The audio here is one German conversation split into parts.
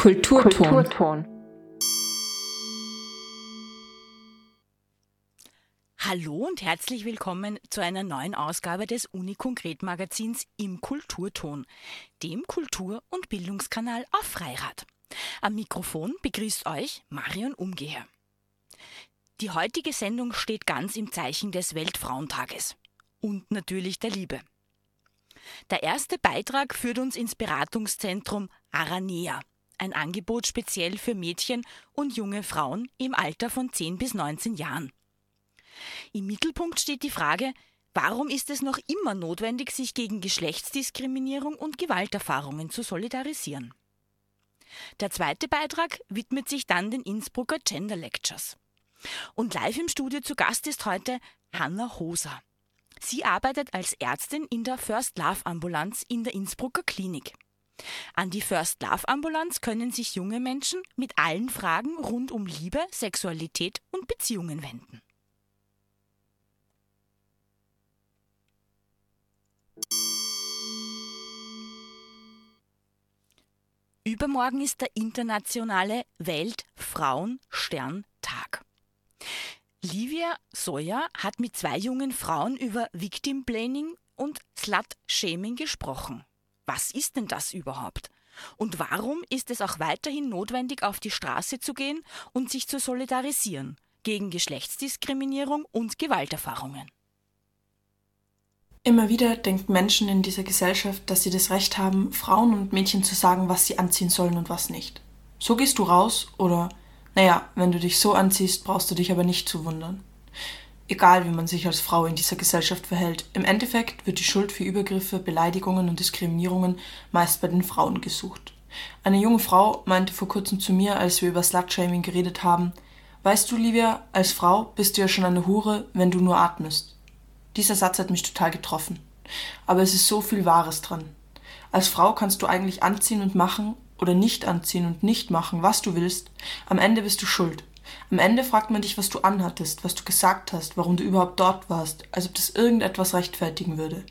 Kulturton. Kulturton. Hallo und herzlich willkommen zu einer neuen Ausgabe des Uni-Konkret Magazins im Kulturton, dem Kultur- und Bildungskanal auf Freirad. Am Mikrofon begrüßt euch Marion Umgeher. Die heutige Sendung steht ganz im Zeichen des Weltfrauentages und natürlich der Liebe. Der erste Beitrag führt uns ins Beratungszentrum Aranea, ein Angebot speziell für Mädchen und junge Frauen im Alter von 10 bis 19 Jahren. Im Mittelpunkt steht die Frage, warum ist es noch immer notwendig, sich gegen Geschlechtsdiskriminierung und Gewalterfahrungen zu solidarisieren? Der zweite Beitrag widmet sich dann den Innsbrucker Gender Lectures. Und live im Studio zu Gast ist heute Hanna Hoser. Sie arbeitet als Ärztin in der First Love Ambulanz in der Innsbrucker Klinik. An die First Love Ambulanz können sich junge Menschen mit allen Fragen rund um Liebe, Sexualität und Beziehungen wenden. Übermorgen ist der internationale Weltfrauensterntag. Livia Sawyer hat mit zwei jungen Frauen über Victim Blaming und Slut Shaming gesprochen. Was ist denn das überhaupt? Und warum ist es auch weiterhin notwendig, auf die Straße zu gehen und sich zu solidarisieren gegen Geschlechtsdiskriminierung und Gewalterfahrungen? Immer wieder denken Menschen in dieser Gesellschaft, dass sie das Recht haben, Frauen und Mädchen zu sagen, was sie anziehen sollen und was nicht. So gehst du raus oder naja, wenn du dich so anziehst, brauchst du dich aber nicht zu wundern. Egal, wie man sich als Frau in dieser Gesellschaft verhält, im Endeffekt wird die Schuld für Übergriffe, Beleidigungen und Diskriminierungen meist bei den Frauen gesucht. Eine junge Frau meinte vor kurzem zu mir, als wir über Slutshaming geredet haben, Weißt du, Livia, als Frau bist du ja schon eine Hure, wenn du nur atmest. Dieser Satz hat mich total getroffen. Aber es ist so viel Wahres dran. Als Frau kannst du eigentlich anziehen und machen, oder nicht anziehen und nicht machen, was du willst, am Ende bist du schuld. Am Ende fragt man dich, was du anhattest, was du gesagt hast, warum du überhaupt dort warst, als ob das irgendetwas rechtfertigen würde.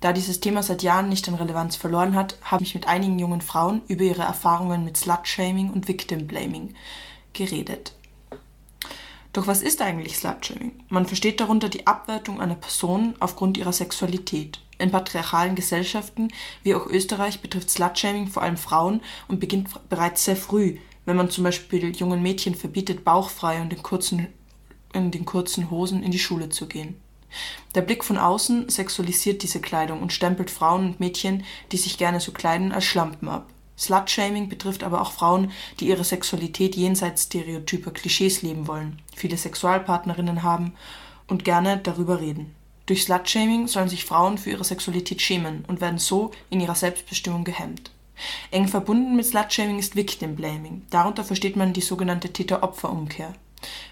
Da dieses Thema seit Jahren nicht an Relevanz verloren hat, habe ich mit einigen jungen Frauen über ihre Erfahrungen mit Slutshaming und Victim Blaming geredet. Doch was ist eigentlich Slutshaming? Man versteht darunter die Abwertung einer Person aufgrund ihrer Sexualität. In patriarchalen Gesellschaften wie auch Österreich betrifft Slutshaming vor allem Frauen und beginnt bereits sehr früh, wenn man zum Beispiel jungen Mädchen verbietet, bauchfrei und in kurzen, in den kurzen Hosen in die Schule zu gehen. Der Blick von außen sexualisiert diese Kleidung und stempelt Frauen und Mädchen, die sich gerne so kleiden, als Schlampen ab. Slutshaming betrifft aber auch Frauen, die ihre Sexualität jenseits stereotyper Klischees leben wollen, viele Sexualpartnerinnen haben und gerne darüber reden. Durch Slutshaming sollen sich Frauen für ihre Sexualität schämen und werden so in ihrer Selbstbestimmung gehemmt. Eng verbunden mit Slutshaming ist Victim Blaming. Darunter versteht man die sogenannte Täter-Opfer-Umkehr.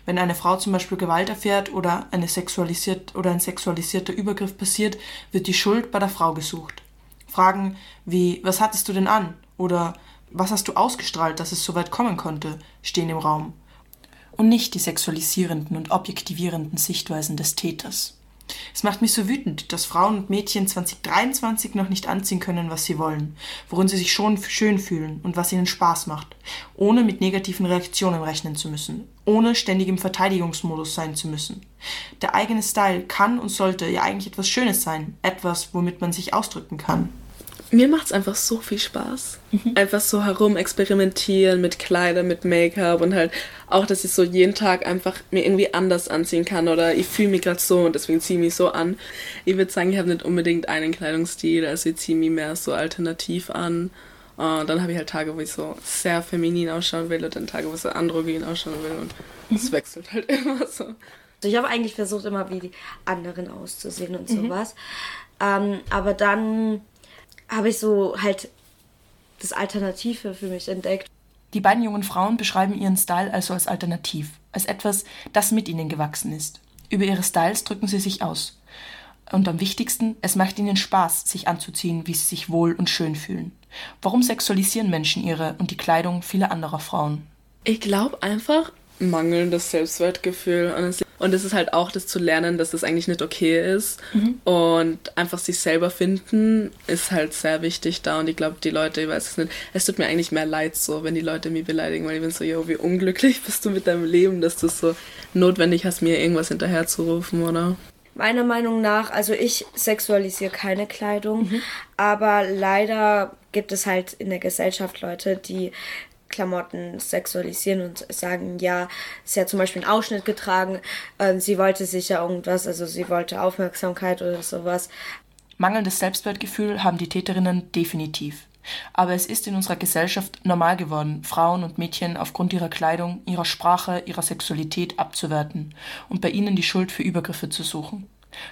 Wenn eine Frau zum Beispiel Gewalt erfährt oder, eine sexualisiert, oder ein sexualisierter Übergriff passiert, wird die Schuld bei der Frau gesucht. Fragen wie Was hattest du denn an? oder Was hast du ausgestrahlt, dass es so weit kommen konnte? stehen im Raum. Und nicht die sexualisierenden und objektivierenden Sichtweisen des Täters. Es macht mich so wütend, dass Frauen und Mädchen 2023 noch nicht anziehen können, was sie wollen, worin sie sich schon schön fühlen und was ihnen Spaß macht, ohne mit negativen Reaktionen rechnen zu müssen, ohne ständig im Verteidigungsmodus sein zu müssen. Der eigene Style kann und sollte ja eigentlich etwas Schönes sein, etwas, womit man sich ausdrücken kann mir macht es einfach so viel Spaß. Mhm. Einfach so herum experimentieren mit Kleidern, mit Make-up und halt auch, dass ich so jeden Tag einfach mir irgendwie anders anziehen kann oder ich fühle mich gerade so und deswegen ziehe ich mich so an. Ich würde sagen, ich habe nicht unbedingt einen Kleidungsstil, also ich ziehe mich mehr so alternativ an. Und dann habe ich halt Tage, wo ich so sehr feminin ausschauen will und dann Tage, wo ich so androgyn ausschauen will und es mhm. wechselt halt immer so. Also ich habe eigentlich versucht, immer wie die anderen auszusehen und mhm. sowas. Ähm, aber dann habe ich so halt das Alternative für mich entdeckt. Die beiden jungen Frauen beschreiben ihren Style also als alternativ, als etwas, das mit ihnen gewachsen ist. Über ihre Styles drücken sie sich aus. Und am wichtigsten, es macht ihnen Spaß, sich anzuziehen, wie sie sich wohl und schön fühlen. Warum sexualisieren Menschen ihre und die Kleidung vieler anderer Frauen? Ich glaube einfach mangelndes Selbstwertgefühl. Und Und es ist halt auch das zu lernen, dass das eigentlich nicht okay ist. Mhm. Und einfach sich selber finden ist halt sehr wichtig da. Und ich glaube, die Leute, ich weiß es nicht, es tut mir eigentlich mehr leid so, wenn die Leute mich beleidigen, weil ich bin so, yo, wie unglücklich bist du mit deinem Leben, dass du so notwendig hast, mir irgendwas hinterherzurufen, oder? Meiner Meinung nach, also ich sexualisiere keine Kleidung, mhm. aber leider gibt es halt in der Gesellschaft Leute, die Klamotten sexualisieren und sagen, ja, sie hat zum Beispiel einen Ausschnitt getragen, äh, sie wollte sicher irgendwas, also sie wollte Aufmerksamkeit oder sowas. Mangelndes Selbstwertgefühl haben die Täterinnen definitiv. Aber es ist in unserer Gesellschaft normal geworden, Frauen und Mädchen aufgrund ihrer Kleidung, ihrer Sprache, ihrer Sexualität abzuwerten und bei ihnen die Schuld für Übergriffe zu suchen.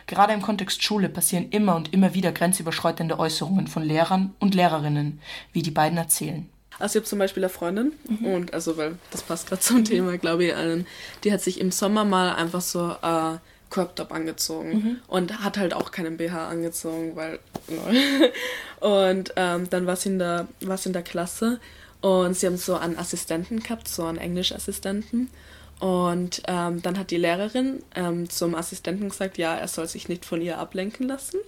Gerade im Kontext Schule passieren immer und immer wieder grenzüberschreitende Äußerungen von Lehrern und Lehrerinnen, wie die beiden erzählen. Also ich habe zum Beispiel eine Freundin mhm. und also weil das passt gerade zum. Thema, glaube ich, die hat sich im Sommer mal einfach so äh, Crop Top angezogen mhm. und hat halt auch keinen BH angezogen, weil und ähm, dann war sie in der war sie in der Klasse und sie haben so einen Assistenten gehabt, so einen Englischassistenten und ähm, dann hat die Lehrerin ähm, zum Assistenten gesagt, ja, er soll sich nicht von ihr ablenken lassen.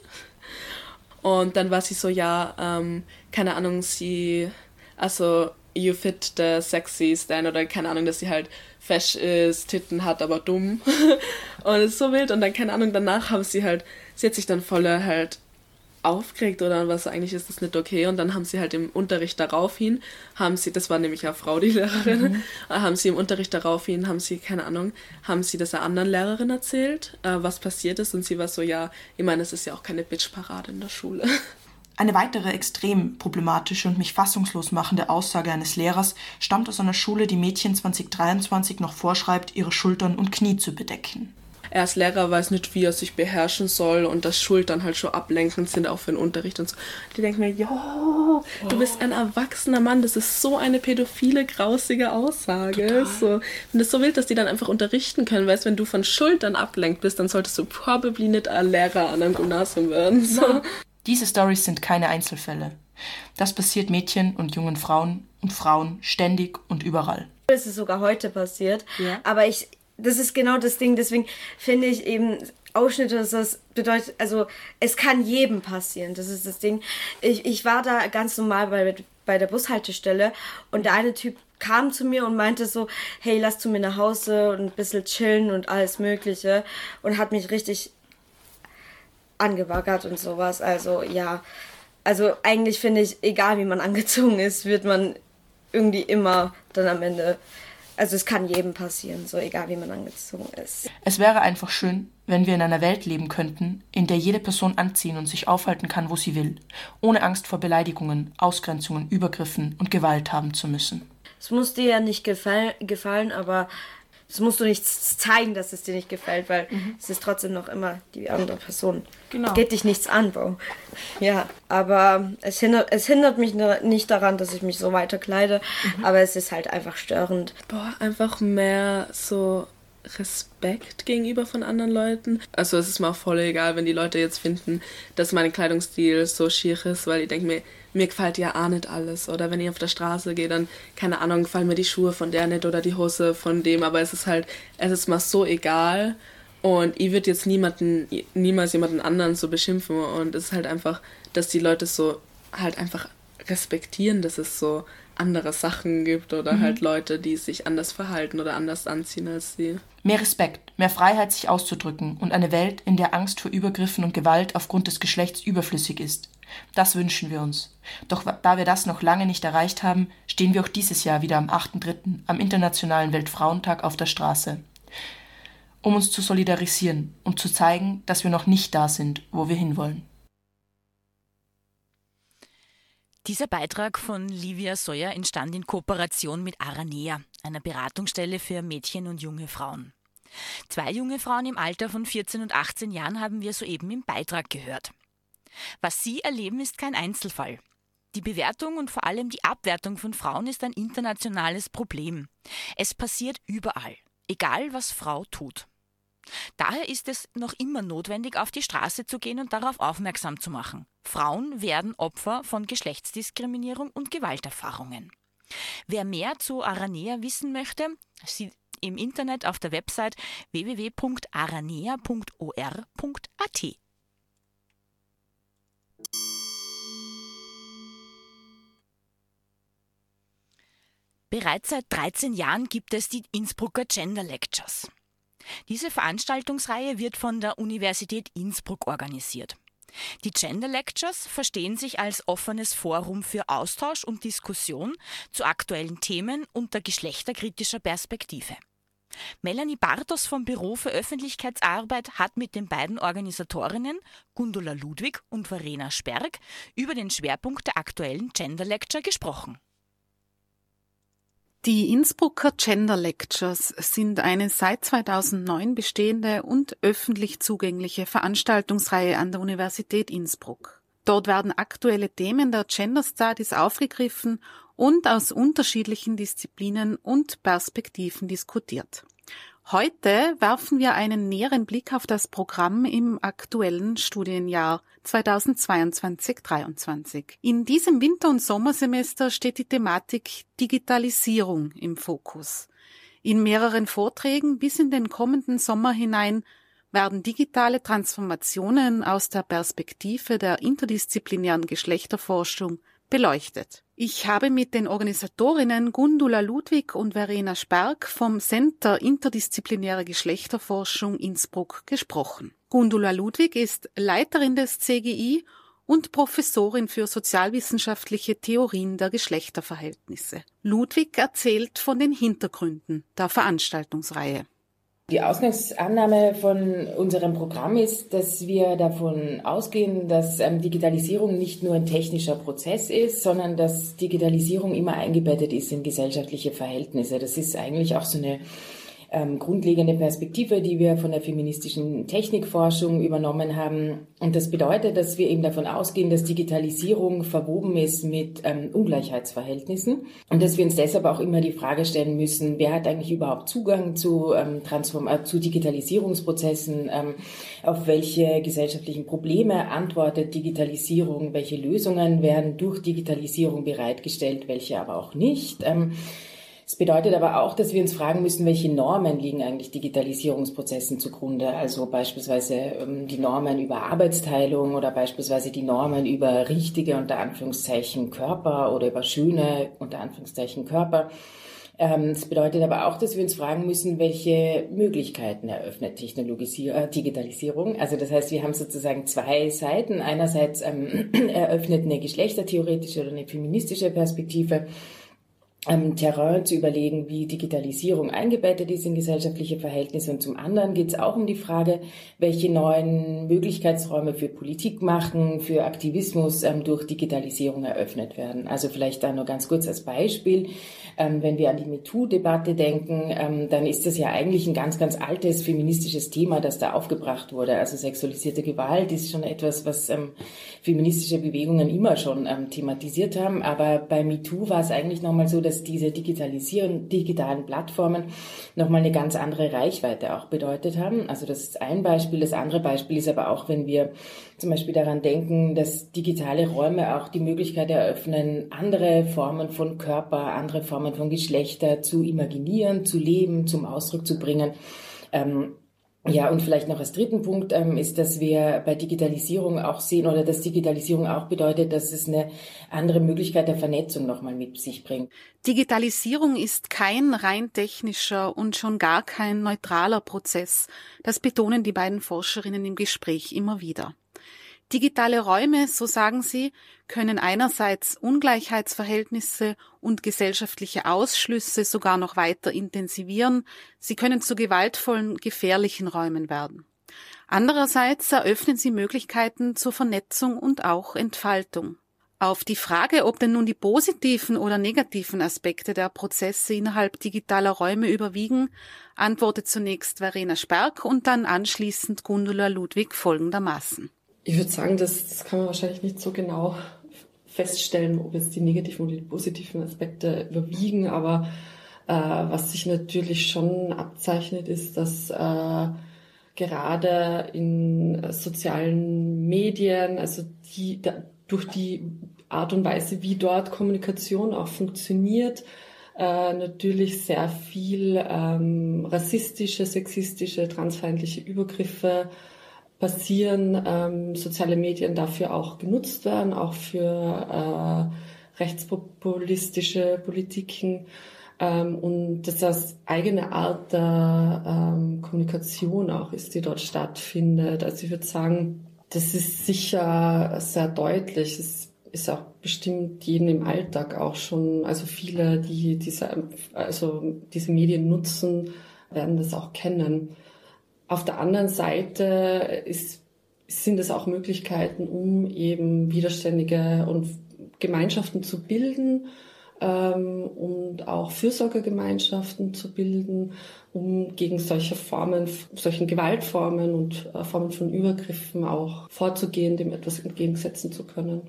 Und dann war sie so, ja, ähm, keine Ahnung, sie also you fit the sexy stand oder keine Ahnung, dass sie halt fesch ist, Titten hat, aber dumm. und es ist so wild und dann keine Ahnung, danach haben sie halt, sie hat sich dann voll halt aufgeregt oder was eigentlich ist das nicht okay und dann haben sie halt im Unterricht darauf hin, haben sie, das war nämlich eine Frau, die Lehrerin, mhm. haben sie im Unterricht darauf hin, haben sie, keine Ahnung, haben sie das einer anderen Lehrerin erzählt, äh, was passiert ist und sie war so, ja, ich meine, es ist ja auch keine Bitchparade in der Schule. Eine weitere extrem problematische und mich fassungslos machende Aussage eines Lehrers stammt aus einer Schule, die Mädchen 2023 noch vorschreibt, ihre Schultern und Knie zu bedecken. Er als Lehrer weiß nicht, wie er sich beherrschen soll und dass Schultern halt schon ablenkend sind, auch für den Unterricht und so. Die denken mir, jo, du bist ein erwachsener Mann, das ist so eine pädophile, grausige Aussage. So, und es so wild, dass die dann einfach unterrichten können, weißt wenn du von Schultern ablenkt bist, dann solltest du probably nicht ein Lehrer an einem Gymnasium werden. So. Diese Stories sind keine Einzelfälle. Das passiert Mädchen und jungen Frauen und Frauen ständig und überall. Es ist sogar heute passiert. Ja. Aber ich, das ist genau das Ding. Deswegen finde ich eben Ausschnitte, das bedeutet, also es kann jedem passieren. Das ist das Ding. Ich, ich war da ganz normal bei, bei der Bushaltestelle und der eine Typ kam zu mir und meinte so, hey, lass zu mir nach Hause und ein bisschen chillen und alles Mögliche und hat mich richtig angebaggert und sowas. Also ja, also eigentlich finde ich, egal wie man angezogen ist, wird man irgendwie immer dann am Ende, also es kann jedem passieren, so egal wie man angezogen ist. Es wäre einfach schön, wenn wir in einer Welt leben könnten, in der jede Person anziehen und sich aufhalten kann, wo sie will, ohne Angst vor Beleidigungen, Ausgrenzungen, Übergriffen und Gewalt haben zu müssen. Es muss dir ja nicht gefallen, gefallen aber das musst du nicht zeigen, dass es dir nicht gefällt, weil mhm. es ist trotzdem noch immer die andere Person. Genau. Geht dich nichts an, Bro. Ja, aber es hindert, es hindert mich nicht daran, dass ich mich so weiter kleide, mhm. aber es ist halt einfach störend. Boah, einfach mehr so Respekt gegenüber von anderen Leuten. Also es ist mir auch voll egal, wenn die Leute jetzt finden, dass mein Kleidungsstil so schier ist, weil ich denke mir, mir gefällt ja auch nicht alles. Oder wenn ich auf der Straße gehe, dann, keine Ahnung, gefallen mir die Schuhe von der nicht oder die Hose von dem, aber es ist halt, es ist mal so egal. Und ich würde jetzt niemanden, niemals jemanden anderen so beschimpfen. Und es ist halt einfach, dass die Leute so halt einfach respektieren, dass es so andere Sachen gibt oder mhm. halt Leute, die sich anders verhalten oder anders anziehen als sie. Mehr Respekt, mehr Freiheit, sich auszudrücken und eine Welt, in der Angst vor Übergriffen und Gewalt aufgrund des Geschlechts überflüssig ist. Das wünschen wir uns. Doch da wir das noch lange nicht erreicht haben, stehen wir auch dieses Jahr wieder am 8.3. am Internationalen Weltfrauentag auf der Straße. Um uns zu solidarisieren und zu zeigen, dass wir noch nicht da sind, wo wir hinwollen. Dieser Beitrag von Livia Sawyer entstand in Kooperation mit Aranea, einer Beratungsstelle für Mädchen und junge Frauen. Zwei junge Frauen im Alter von 14 und 18 Jahren haben wir soeben im Beitrag gehört. Was sie erleben, ist kein Einzelfall. Die Bewertung und vor allem die Abwertung von Frauen ist ein internationales Problem. Es passiert überall, egal was Frau tut. Daher ist es noch immer notwendig, auf die Straße zu gehen und darauf aufmerksam zu machen. Frauen werden Opfer von Geschlechtsdiskriminierung und Gewalterfahrungen. Wer mehr zu Aranea wissen möchte, im Internet auf der Website www.aranea.or.at. Bereits seit 13 Jahren gibt es die Innsbrucker Gender Lectures. Diese Veranstaltungsreihe wird von der Universität Innsbruck organisiert. Die Gender Lectures verstehen sich als offenes Forum für Austausch und Diskussion zu aktuellen Themen unter geschlechterkritischer Perspektive. Melanie Bartos vom Büro für Öffentlichkeitsarbeit hat mit den beiden Organisatorinnen Gundula Ludwig und Verena Sperg über den Schwerpunkt der aktuellen Gender Lecture gesprochen. Die Innsbrucker Gender Lectures sind eine seit 2009 bestehende und öffentlich zugängliche Veranstaltungsreihe an der Universität Innsbruck. Dort werden aktuelle Themen der Gender Studies aufgegriffen und aus unterschiedlichen Disziplinen und Perspektiven diskutiert. Heute werfen wir einen näheren Blick auf das Programm im aktuellen Studienjahr 2022-23. In diesem Winter- und Sommersemester steht die Thematik Digitalisierung im Fokus. In mehreren Vorträgen bis in den kommenden Sommer hinein werden digitale Transformationen aus der Perspektive der interdisziplinären Geschlechterforschung beleuchtet. Ich habe mit den Organisatorinnen Gundula Ludwig und Verena Sperg vom Center Interdisziplinäre Geschlechterforschung Innsbruck gesprochen. Gundula Ludwig ist Leiterin des CGI und Professorin für sozialwissenschaftliche Theorien der Geschlechterverhältnisse. Ludwig erzählt von den Hintergründen der Veranstaltungsreihe. Die Ausgangsannahme von unserem Programm ist, dass wir davon ausgehen, dass ähm, Digitalisierung nicht nur ein technischer Prozess ist, sondern dass Digitalisierung immer eingebettet ist in gesellschaftliche Verhältnisse. Das ist eigentlich auch so eine ähm, grundlegende Perspektive, die wir von der feministischen Technikforschung übernommen haben. Und das bedeutet, dass wir eben davon ausgehen, dass Digitalisierung verwoben ist mit ähm, Ungleichheitsverhältnissen und dass wir uns deshalb auch immer die Frage stellen müssen, wer hat eigentlich überhaupt Zugang zu, ähm, Transform äh, zu Digitalisierungsprozessen, ähm, auf welche gesellschaftlichen Probleme antwortet Digitalisierung, welche Lösungen werden durch Digitalisierung bereitgestellt, welche aber auch nicht. Ähm, es bedeutet aber auch, dass wir uns fragen müssen, welche Normen liegen eigentlich Digitalisierungsprozessen zugrunde. Also beispielsweise ähm, die Normen über Arbeitsteilung oder beispielsweise die Normen über richtige unter Anführungszeichen Körper oder über schöne unter Anführungszeichen Körper. Ähm, es bedeutet aber auch, dass wir uns fragen müssen, welche Möglichkeiten eröffnet äh, Digitalisierung. Also das heißt, wir haben sozusagen zwei Seiten. Einerseits ähm, eröffnet eine geschlechtertheoretische oder eine feministische Perspektive ähm, Terrain zu überlegen, wie Digitalisierung eingebettet ist in gesellschaftliche Verhältnisse. Und zum anderen geht es auch um die Frage, welche neuen Möglichkeitsräume für Politik machen, für Aktivismus ähm, durch Digitalisierung eröffnet werden. Also vielleicht da nur ganz kurz als Beispiel. Ähm, wenn wir an die MeToo-Debatte denken, ähm, dann ist das ja eigentlich ein ganz, ganz altes feministisches Thema, das da aufgebracht wurde. Also sexualisierte Gewalt ist schon etwas, was ähm, feministische Bewegungen immer schon ähm, thematisiert haben. Aber bei MeToo war es eigentlich nochmal so, dass dass diese Digitalisierung, digitalen Plattformen nochmal eine ganz andere Reichweite auch bedeutet haben. Also das ist ein Beispiel. Das andere Beispiel ist aber auch, wenn wir zum Beispiel daran denken, dass digitale Räume auch die Möglichkeit eröffnen, andere Formen von Körper, andere Formen von Geschlechter zu imaginieren, zu leben, zum Ausdruck zu bringen. Ähm, ja, und vielleicht noch als dritten Punkt ähm, ist, dass wir bei Digitalisierung auch sehen oder dass Digitalisierung auch bedeutet, dass es eine andere Möglichkeit der Vernetzung nochmal mit sich bringt. Digitalisierung ist kein rein technischer und schon gar kein neutraler Prozess. Das betonen die beiden Forscherinnen im Gespräch immer wieder. Digitale Räume, so sagen sie, können einerseits Ungleichheitsverhältnisse und gesellschaftliche Ausschlüsse sogar noch weiter intensivieren, sie können zu gewaltvollen, gefährlichen Räumen werden. Andererseits eröffnen sie Möglichkeiten zur Vernetzung und auch Entfaltung. Auf die Frage, ob denn nun die positiven oder negativen Aspekte der Prozesse innerhalb digitaler Räume überwiegen, antwortet zunächst Verena Sperk und dann anschließend Gundula Ludwig folgendermaßen. Ich würde sagen, das, das kann man wahrscheinlich nicht so genau feststellen, ob jetzt die negativen oder die positiven Aspekte überwiegen, aber äh, was sich natürlich schon abzeichnet, ist, dass äh, gerade in sozialen Medien, also die da, durch die Art und Weise, wie dort Kommunikation auch funktioniert, äh, natürlich sehr viel ähm, rassistische, sexistische, transfeindliche Übergriffe passieren, ähm, soziale Medien dafür auch genutzt werden, auch für äh, rechtspopulistische Politiken ähm, und dass das eigene Art der ähm, Kommunikation auch ist, die dort stattfindet. Also ich würde sagen, das ist sicher sehr deutlich. Es ist auch bestimmt jeden im Alltag auch schon, also viele, die diese, also diese Medien nutzen, werden das auch kennen. Auf der anderen Seite ist, sind es auch Möglichkeiten, um eben widerständige und Gemeinschaften zu bilden ähm, und auch Fürsorgegemeinschaften zu bilden, um gegen solche Formen, solchen Gewaltformen und äh, Formen von Übergriffen auch vorzugehen, dem etwas entgegensetzen zu können.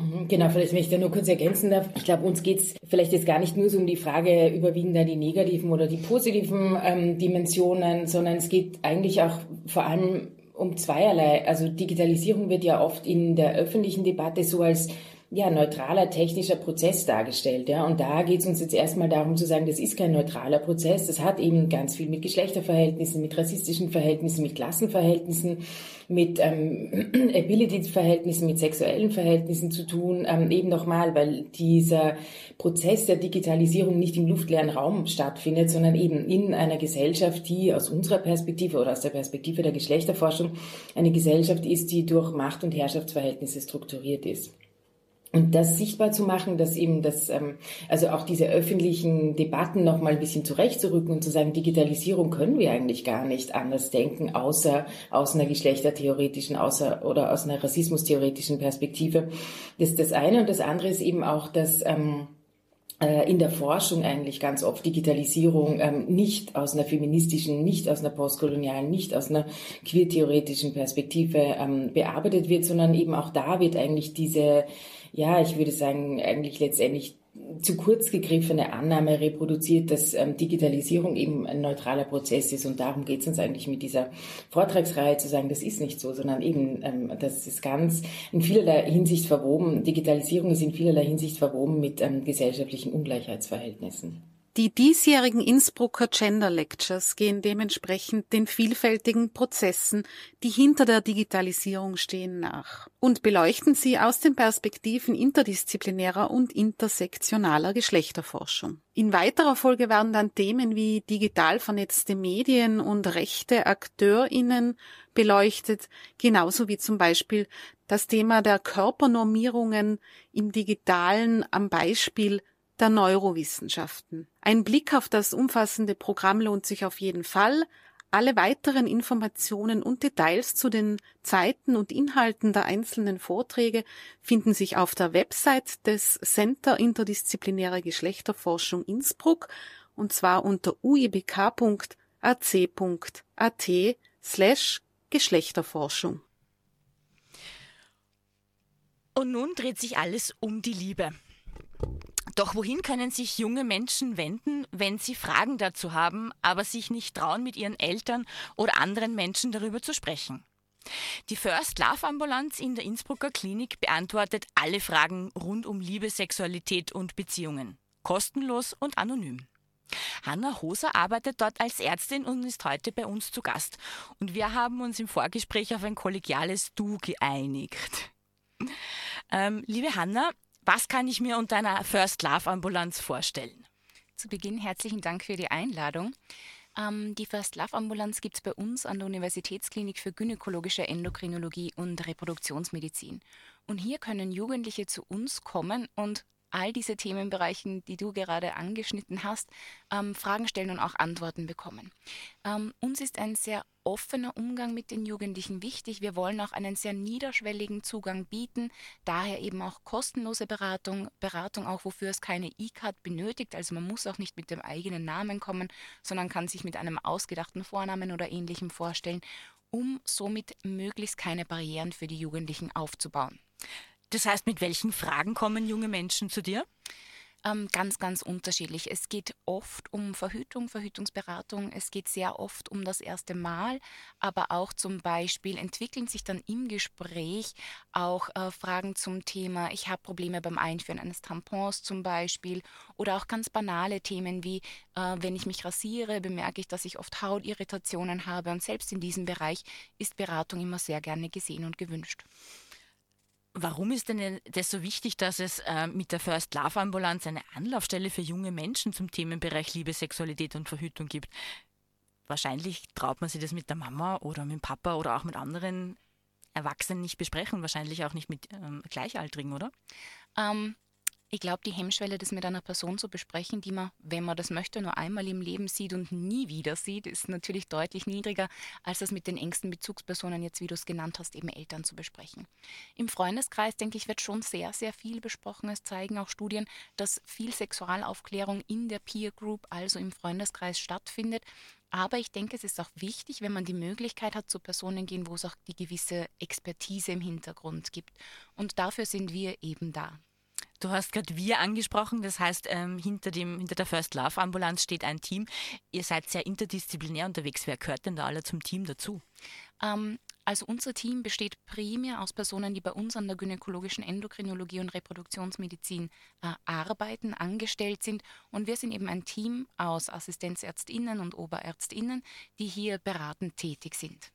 Mhm, genau, vielleicht, wenn ich da nur kurz ergänzen darf. Ich glaube, uns geht's vielleicht jetzt gar nicht nur so um die Frage, überwiegen da die negativen oder die positiven ähm, Dimensionen, sondern es geht eigentlich auch vor allem um zweierlei. Also Digitalisierung wird ja oft in der öffentlichen Debatte so als ja, neutraler technischer Prozess dargestellt. Ja? Und da geht es uns jetzt erstmal darum zu sagen, das ist kein neutraler Prozess. Das hat eben ganz viel mit Geschlechterverhältnissen, mit rassistischen Verhältnissen, mit Klassenverhältnissen, mit ähm, Ability-Verhältnissen, mit sexuellen Verhältnissen zu tun. Ähm, eben nochmal, weil dieser Prozess der Digitalisierung nicht im luftleeren Raum stattfindet, sondern eben in einer Gesellschaft, die aus unserer Perspektive oder aus der Perspektive der Geschlechterforschung eine Gesellschaft ist, die durch Macht- und Herrschaftsverhältnisse strukturiert ist. Und das sichtbar zu machen, dass eben das, ähm, also auch diese öffentlichen Debatten noch mal ein bisschen zurechtzurücken und zu sagen, Digitalisierung können wir eigentlich gar nicht anders denken, außer aus einer geschlechtertheoretischen, außer oder aus einer rassismustheoretischen Perspektive. Das ist das eine. Und das andere ist eben auch, dass ähm, äh, in der Forschung eigentlich ganz oft Digitalisierung ähm, nicht aus einer feministischen, nicht aus einer postkolonialen, nicht aus einer queertheoretischen Perspektive ähm, bearbeitet wird, sondern eben auch da wird eigentlich diese ja, ich würde sagen, eigentlich letztendlich zu kurz gegriffene Annahme reproduziert, dass ähm, Digitalisierung eben ein neutraler Prozess ist. Und darum geht es uns eigentlich mit dieser Vortragsreihe zu sagen, das ist nicht so, sondern eben, ähm, das ist ganz in vielerlei Hinsicht verwoben. Digitalisierung ist in vielerlei Hinsicht verwoben mit ähm, gesellschaftlichen Ungleichheitsverhältnissen. Die diesjährigen Innsbrucker Gender Lectures gehen dementsprechend den vielfältigen Prozessen, die hinter der Digitalisierung stehen, nach und beleuchten sie aus den Perspektiven interdisziplinärer und intersektionaler Geschlechterforschung. In weiterer Folge werden dann Themen wie digital vernetzte Medien und rechte AkteurInnen beleuchtet, genauso wie zum Beispiel das Thema der Körpernormierungen im Digitalen am Beispiel der Neurowissenschaften. Ein Blick auf das umfassende Programm lohnt sich auf jeden Fall. Alle weiteren Informationen und Details zu den Zeiten und Inhalten der einzelnen Vorträge finden sich auf der Website des Center Interdisziplinäre Geschlechterforschung Innsbruck und zwar unter uibk.ac.at slash Geschlechterforschung. Und nun dreht sich alles um die Liebe. Doch wohin können sich junge Menschen wenden, wenn sie Fragen dazu haben, aber sich nicht trauen, mit ihren Eltern oder anderen Menschen darüber zu sprechen? Die First Love Ambulanz in der Innsbrucker Klinik beantwortet alle Fragen rund um Liebe, Sexualität und Beziehungen. Kostenlos und anonym. Hanna Hoser arbeitet dort als Ärztin und ist heute bei uns zu Gast. Und wir haben uns im Vorgespräch auf ein kollegiales Du geeinigt. Ähm, liebe Hanna, was kann ich mir unter einer First Love Ambulanz vorstellen? Zu Beginn herzlichen Dank für die Einladung. Ähm, die First Love Ambulanz gibt es bei uns an der Universitätsklinik für gynäkologische Endokrinologie und Reproduktionsmedizin. Und hier können Jugendliche zu uns kommen und all diese Themenbereichen, die du gerade angeschnitten hast, ähm, Fragen stellen und auch Antworten bekommen. Ähm, uns ist ein sehr offener Umgang mit den Jugendlichen wichtig. Wir wollen auch einen sehr niederschwelligen Zugang bieten, daher eben auch kostenlose Beratung, Beratung auch, wofür es keine E-Card benötigt. Also man muss auch nicht mit dem eigenen Namen kommen, sondern kann sich mit einem ausgedachten Vornamen oder ähnlichem vorstellen, um somit möglichst keine Barrieren für die Jugendlichen aufzubauen. Das heißt, mit welchen Fragen kommen junge Menschen zu dir? Ähm, ganz, ganz unterschiedlich. Es geht oft um Verhütung, Verhütungsberatung. Es geht sehr oft um das erste Mal, aber auch zum Beispiel entwickeln sich dann im Gespräch auch äh, Fragen zum Thema, ich habe Probleme beim Einführen eines Tampons zum Beispiel oder auch ganz banale Themen wie, äh, wenn ich mich rasiere, bemerke ich, dass ich oft Hautirritationen habe und selbst in diesem Bereich ist Beratung immer sehr gerne gesehen und gewünscht. Warum ist denn das so wichtig, dass es äh, mit der First Love Ambulanz eine Anlaufstelle für junge Menschen zum Themenbereich Liebe, Sexualität und Verhütung gibt? Wahrscheinlich traut man sich das mit der Mama oder mit dem Papa oder auch mit anderen Erwachsenen nicht besprechen, wahrscheinlich auch nicht mit ähm, Gleichaltrigen, oder? Ähm, ich glaube, die Hemmschwelle, das mit einer Person zu besprechen, die man, wenn man das möchte, nur einmal im Leben sieht und nie wieder sieht, ist natürlich deutlich niedriger, als das mit den engsten Bezugspersonen, jetzt wie du es genannt hast, eben Eltern zu besprechen. Im Freundeskreis, denke ich, wird schon sehr, sehr viel besprochen. Es zeigen auch Studien, dass viel Sexualaufklärung in der Peer Group, also im Freundeskreis, stattfindet. Aber ich denke, es ist auch wichtig, wenn man die Möglichkeit hat, zu Personen gehen, wo es auch die gewisse Expertise im Hintergrund gibt. Und dafür sind wir eben da. Du hast gerade wir angesprochen, das heißt, ähm, hinter, dem, hinter der First Love Ambulanz steht ein Team. Ihr seid sehr interdisziplinär unterwegs. Wer gehört denn da alle zum Team dazu? Ähm, also unser Team besteht primär aus Personen, die bei uns an der gynäkologischen Endokrinologie und Reproduktionsmedizin äh, arbeiten, angestellt sind. Und wir sind eben ein Team aus Assistenzärztinnen und Oberärztinnen, die hier beratend tätig sind.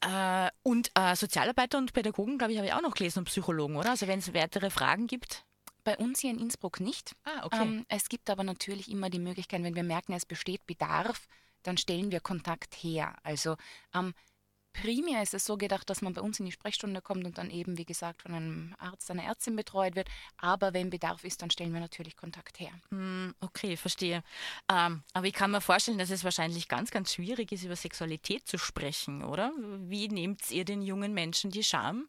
Äh, und äh, Sozialarbeiter und Pädagogen, glaube ich, habe ich auch noch gelesen und Psychologen, oder? Also wenn es weitere Fragen gibt. Bei uns hier in Innsbruck nicht. Ah, okay. Ähm, es gibt aber natürlich immer die Möglichkeit, wenn wir merken, es besteht Bedarf, dann stellen wir Kontakt her. Also ähm, primär ist es so gedacht, dass man bei uns in die Sprechstunde kommt und dann eben, wie gesagt, von einem Arzt, einer Ärztin betreut wird. Aber wenn Bedarf ist, dann stellen wir natürlich Kontakt her. Hm, okay, verstehe. Ähm, aber ich kann mir vorstellen, dass es wahrscheinlich ganz, ganz schwierig ist, über Sexualität zu sprechen, oder? Wie nehmt ihr den jungen Menschen die Scham?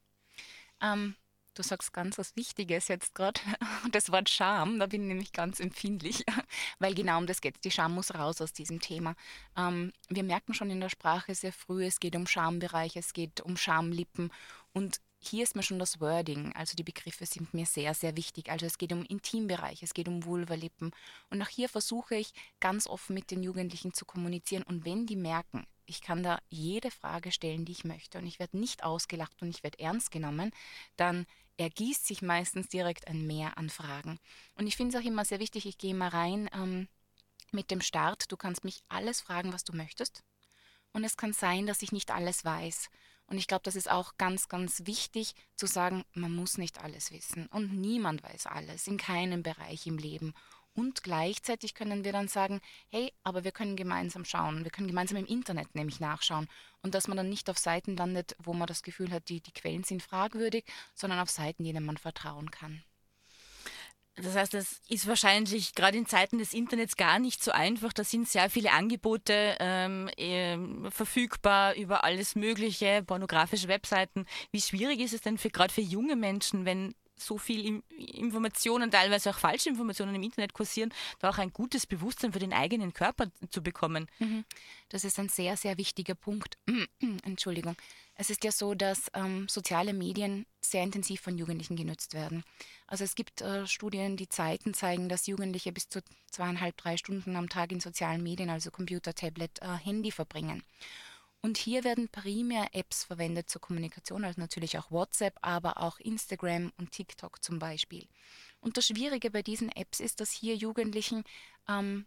Ähm, Du sagst ganz was Wichtiges jetzt gerade. Das Wort Scham, da bin ich nämlich ganz empfindlich, weil genau um das geht. Die Scham muss raus aus diesem Thema. Ähm, wir merken schon in der Sprache sehr früh, es geht um Schambereich, es geht um Schamlippen und hier ist mir schon das Wording, also die Begriffe sind mir sehr, sehr wichtig. Also es geht um Intimbereich, es geht um Vulvalippen. Und auch hier versuche ich ganz offen mit den Jugendlichen zu kommunizieren. Und wenn die merken, ich kann da jede Frage stellen, die ich möchte und ich werde nicht ausgelacht und ich werde ernst genommen, dann ergießt sich meistens direkt ein Meer an Fragen. Und ich finde es auch immer sehr wichtig, ich gehe mal rein ähm, mit dem Start, du kannst mich alles fragen, was du möchtest. Und es kann sein, dass ich nicht alles weiß. Und ich glaube, das ist auch ganz, ganz wichtig zu sagen, man muss nicht alles wissen. Und niemand weiß alles, in keinem Bereich im Leben. Und gleichzeitig können wir dann sagen, hey, aber wir können gemeinsam schauen, wir können gemeinsam im Internet nämlich nachschauen. Und dass man dann nicht auf Seiten landet, wo man das Gefühl hat, die, die Quellen sind fragwürdig, sondern auf Seiten, denen man vertrauen kann. Das heißt, es ist wahrscheinlich gerade in Zeiten des Internets gar nicht so einfach. Da sind sehr viele Angebote ähm, äh, verfügbar über alles Mögliche, pornografische Webseiten. Wie schwierig ist es denn für gerade für junge Menschen, wenn so viel Informationen, teilweise auch falsche Informationen im Internet kursieren, da auch ein gutes Bewusstsein für den eigenen Körper zu bekommen. Mhm. Das ist ein sehr, sehr wichtiger Punkt. Entschuldigung. Es ist ja so, dass ähm, soziale Medien sehr intensiv von Jugendlichen genutzt werden. Also es gibt äh, Studien, die Zeiten zeigen, dass Jugendliche bis zu zweieinhalb, drei Stunden am Tag in sozialen Medien, also Computer, Tablet, äh, Handy verbringen. Und hier werden primär Apps verwendet zur Kommunikation, also natürlich auch WhatsApp, aber auch Instagram und TikTok zum Beispiel. Und das Schwierige bei diesen Apps ist, dass hier Jugendlichen ähm,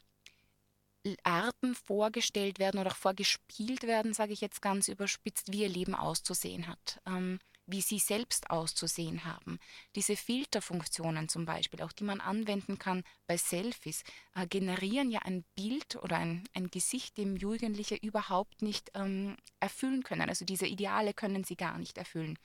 Arten vorgestellt werden oder auch vorgespielt werden, sage ich jetzt ganz überspitzt, wie ihr Leben auszusehen hat. Ähm, wie sie selbst auszusehen haben. Diese Filterfunktionen zum Beispiel, auch die man anwenden kann bei Selfies, äh, generieren ja ein Bild oder ein, ein Gesicht, dem Jugendliche überhaupt nicht ähm, erfüllen können. Also diese Ideale können sie gar nicht erfüllen.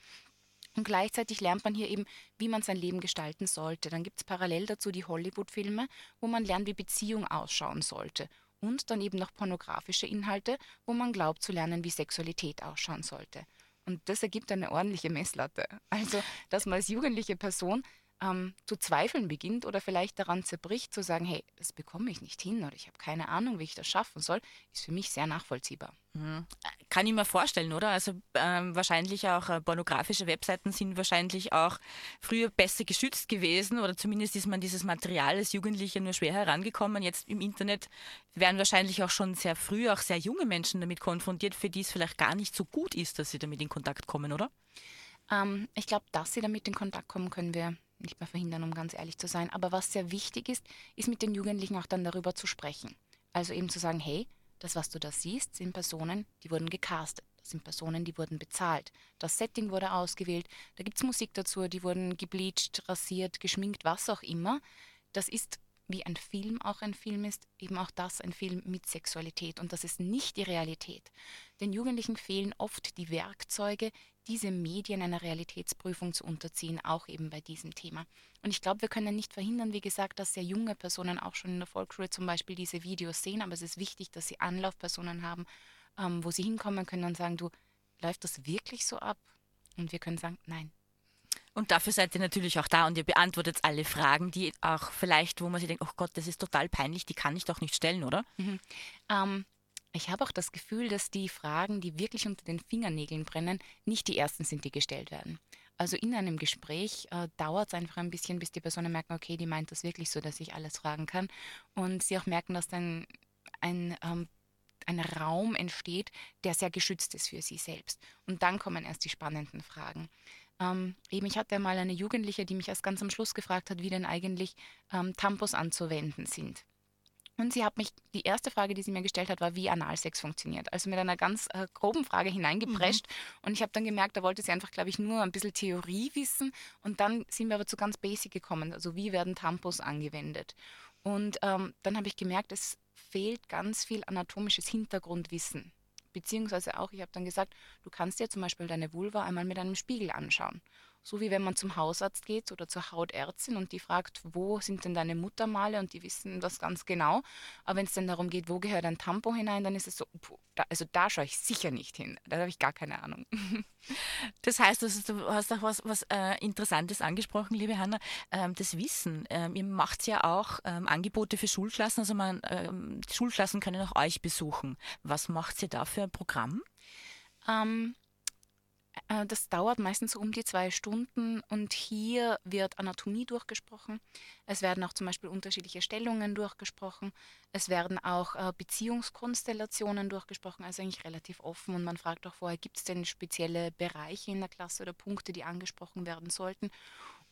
Und gleichzeitig lernt man hier eben, wie man sein Leben gestalten sollte. Dann gibt es parallel dazu die Hollywood-Filme, wo man lernt, wie Beziehung ausschauen sollte. Und dann eben noch pornografische Inhalte, wo man glaubt zu lernen, wie Sexualität ausschauen sollte. Und das ergibt eine ordentliche Messlatte. Also, dass man als jugendliche Person ähm, zu zweifeln beginnt oder vielleicht daran zerbricht, zu sagen, hey, das bekomme ich nicht hin oder ich habe keine Ahnung, wie ich das schaffen soll, ist für mich sehr nachvollziehbar. Mhm. kann ich mir vorstellen, oder? Also ähm, wahrscheinlich auch äh, pornografische Webseiten sind wahrscheinlich auch früher besser geschützt gewesen oder zumindest ist man dieses Material als Jugendliche nur schwer herangekommen. Jetzt im Internet werden wahrscheinlich auch schon sehr früh auch sehr junge Menschen damit konfrontiert, für die es vielleicht gar nicht so gut ist, dass sie damit in Kontakt kommen, oder? Ähm, ich glaube, dass sie damit in Kontakt kommen, können wir nicht mehr verhindern, um ganz ehrlich zu sein. Aber was sehr wichtig ist, ist mit den Jugendlichen auch dann darüber zu sprechen. Also eben zu sagen, hey, das, was du da siehst, sind Personen, die wurden gecastet. Das sind Personen, die wurden bezahlt. Das Setting wurde ausgewählt. Da gibt es Musik dazu, die wurden gebleached, rasiert, geschminkt, was auch immer. Das ist wie ein Film auch ein Film ist, eben auch das ein Film mit Sexualität. Und das ist nicht die Realität. Den Jugendlichen fehlen oft die Werkzeuge, diese Medien einer Realitätsprüfung zu unterziehen, auch eben bei diesem Thema. Und ich glaube, wir können nicht verhindern, wie gesagt, dass sehr junge Personen auch schon in der Volksschule zum Beispiel diese Videos sehen, aber es ist wichtig, dass sie Anlaufpersonen haben, ähm, wo sie hinkommen können und sagen, du, läuft das wirklich so ab? Und wir können sagen, nein, und dafür seid ihr natürlich auch da und ihr beantwortet alle Fragen, die auch vielleicht, wo man sich denkt, oh Gott, das ist total peinlich, die kann ich doch nicht stellen, oder? Mhm. Ähm, ich habe auch das Gefühl, dass die Fragen, die wirklich unter den Fingernägeln brennen, nicht die ersten sind, die gestellt werden. Also in einem Gespräch äh, dauert es einfach ein bisschen, bis die Personen merken, okay, die meint das wirklich so, dass ich alles fragen kann. Und sie auch merken, dass dann ein, ähm, ein Raum entsteht, der sehr geschützt ist für sie selbst. Und dann kommen erst die spannenden Fragen. Ähm, eben, ich hatte mal eine Jugendliche, die mich erst ganz am Schluss gefragt hat, wie denn eigentlich ähm, Tampons anzuwenden sind. Und sie hat mich, die erste Frage, die sie mir gestellt hat, war, wie Analsex funktioniert. Also mit einer ganz äh, groben Frage hineingeprescht. Mhm. Und ich habe dann gemerkt, da wollte sie einfach, glaube ich, nur ein bisschen Theorie wissen. Und dann sind wir aber zu ganz basic gekommen. Also wie werden Tampons angewendet? Und ähm, dann habe ich gemerkt, es fehlt ganz viel anatomisches Hintergrundwissen. Beziehungsweise auch, ich habe dann gesagt, du kannst dir zum Beispiel deine Vulva einmal mit einem Spiegel anschauen. So wie wenn man zum Hausarzt geht oder zur Hautärztin und die fragt, wo sind denn deine Muttermale und die wissen das ganz genau. Aber wenn es dann darum geht, wo gehört ein Tampon hinein, dann ist es so, also da schaue ich sicher nicht hin. Da habe ich gar keine Ahnung. Das heißt, du hast auch was, was äh, Interessantes angesprochen, liebe Hanna. Ähm, das Wissen. Ähm, ihr macht ja auch ähm, Angebote für Schulklassen. Also man, ähm, Schulklassen können auch euch besuchen. Was macht ihr da für ein Programm? Äh, das dauert meistens um die zwei Stunden und hier wird Anatomie durchgesprochen. Es werden auch zum Beispiel unterschiedliche Stellungen durchgesprochen. Es werden auch äh, Beziehungskonstellationen durchgesprochen, also eigentlich relativ offen. Und man fragt auch vorher, gibt es denn spezielle Bereiche in der Klasse oder Punkte, die angesprochen werden sollten?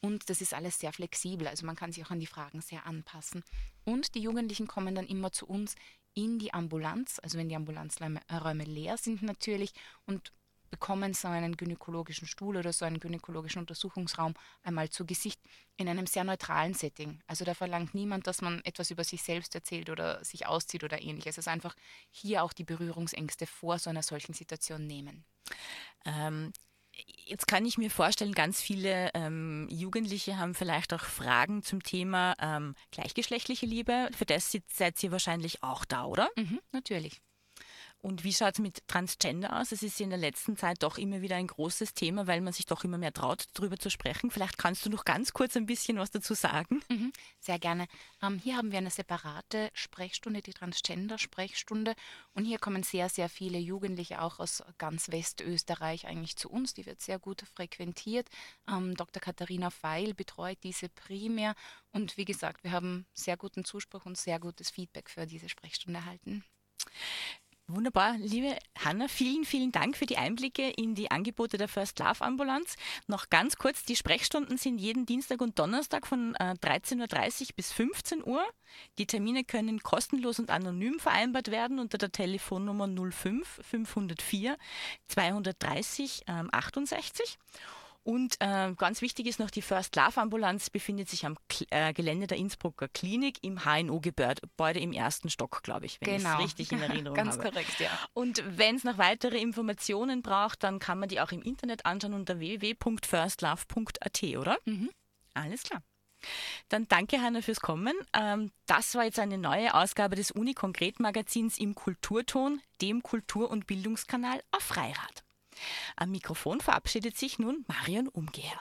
Und das ist alles sehr flexibel, also man kann sich auch an die Fragen sehr anpassen. Und die Jugendlichen kommen dann immer zu uns in die Ambulanz, also wenn die Ambulanzräume leer sind natürlich und bekommen so einen gynäkologischen Stuhl oder so einen gynäkologischen Untersuchungsraum einmal zu Gesicht in einem sehr neutralen Setting. Also da verlangt niemand, dass man etwas über sich selbst erzählt oder sich auszieht oder ähnliches. Also einfach hier auch die Berührungsängste vor so einer solchen Situation nehmen. Ähm, Jetzt kann ich mir vorstellen, ganz viele ähm, Jugendliche haben vielleicht auch Fragen zum Thema ähm, gleichgeschlechtliche Liebe. Für das seid ihr wahrscheinlich auch da, oder? Mhm, natürlich. Und wie schaut es mit Transgender aus? Es ist in der letzten Zeit doch immer wieder ein großes Thema, weil man sich doch immer mehr traut, darüber zu sprechen. Vielleicht kannst du noch ganz kurz ein bisschen was dazu sagen. Mhm, sehr gerne. Ähm, hier haben wir eine separate Sprechstunde, die Transgender-Sprechstunde. Und hier kommen sehr, sehr viele Jugendliche auch aus ganz Westösterreich eigentlich zu uns. Die wird sehr gut frequentiert. Ähm, Dr. Katharina Feil betreut diese primär. Und wie gesagt, wir haben sehr guten Zuspruch und sehr gutes Feedback für diese Sprechstunde erhalten. Wunderbar, liebe Hanna, vielen, vielen Dank für die Einblicke in die Angebote der First Love Ambulanz. Noch ganz kurz, die Sprechstunden sind jeden Dienstag und Donnerstag von 13.30 Uhr bis 15 Uhr. Die Termine können kostenlos und anonym vereinbart werden unter der Telefonnummer 05 504 230 68. Und äh, ganz wichtig ist noch, die First Love Ambulanz befindet sich am K äh, Gelände der Innsbrucker Klinik im HNO-Gebäude im ersten Stock, glaube ich, wenn genau. ich es richtig in Erinnerung ganz habe. Ganz korrekt, ja. Und wenn es noch weitere Informationen braucht, dann kann man die auch im Internet anschauen unter www.firstlove.at, oder? Mhm. Alles klar. Dann danke, Hanna, fürs Kommen. Ähm, das war jetzt eine neue Ausgabe des Uni-Konkret-Magazins im Kulturton, dem Kultur- und Bildungskanal auf Freirad. Am Mikrofon verabschiedet sich nun Marion Umgeher.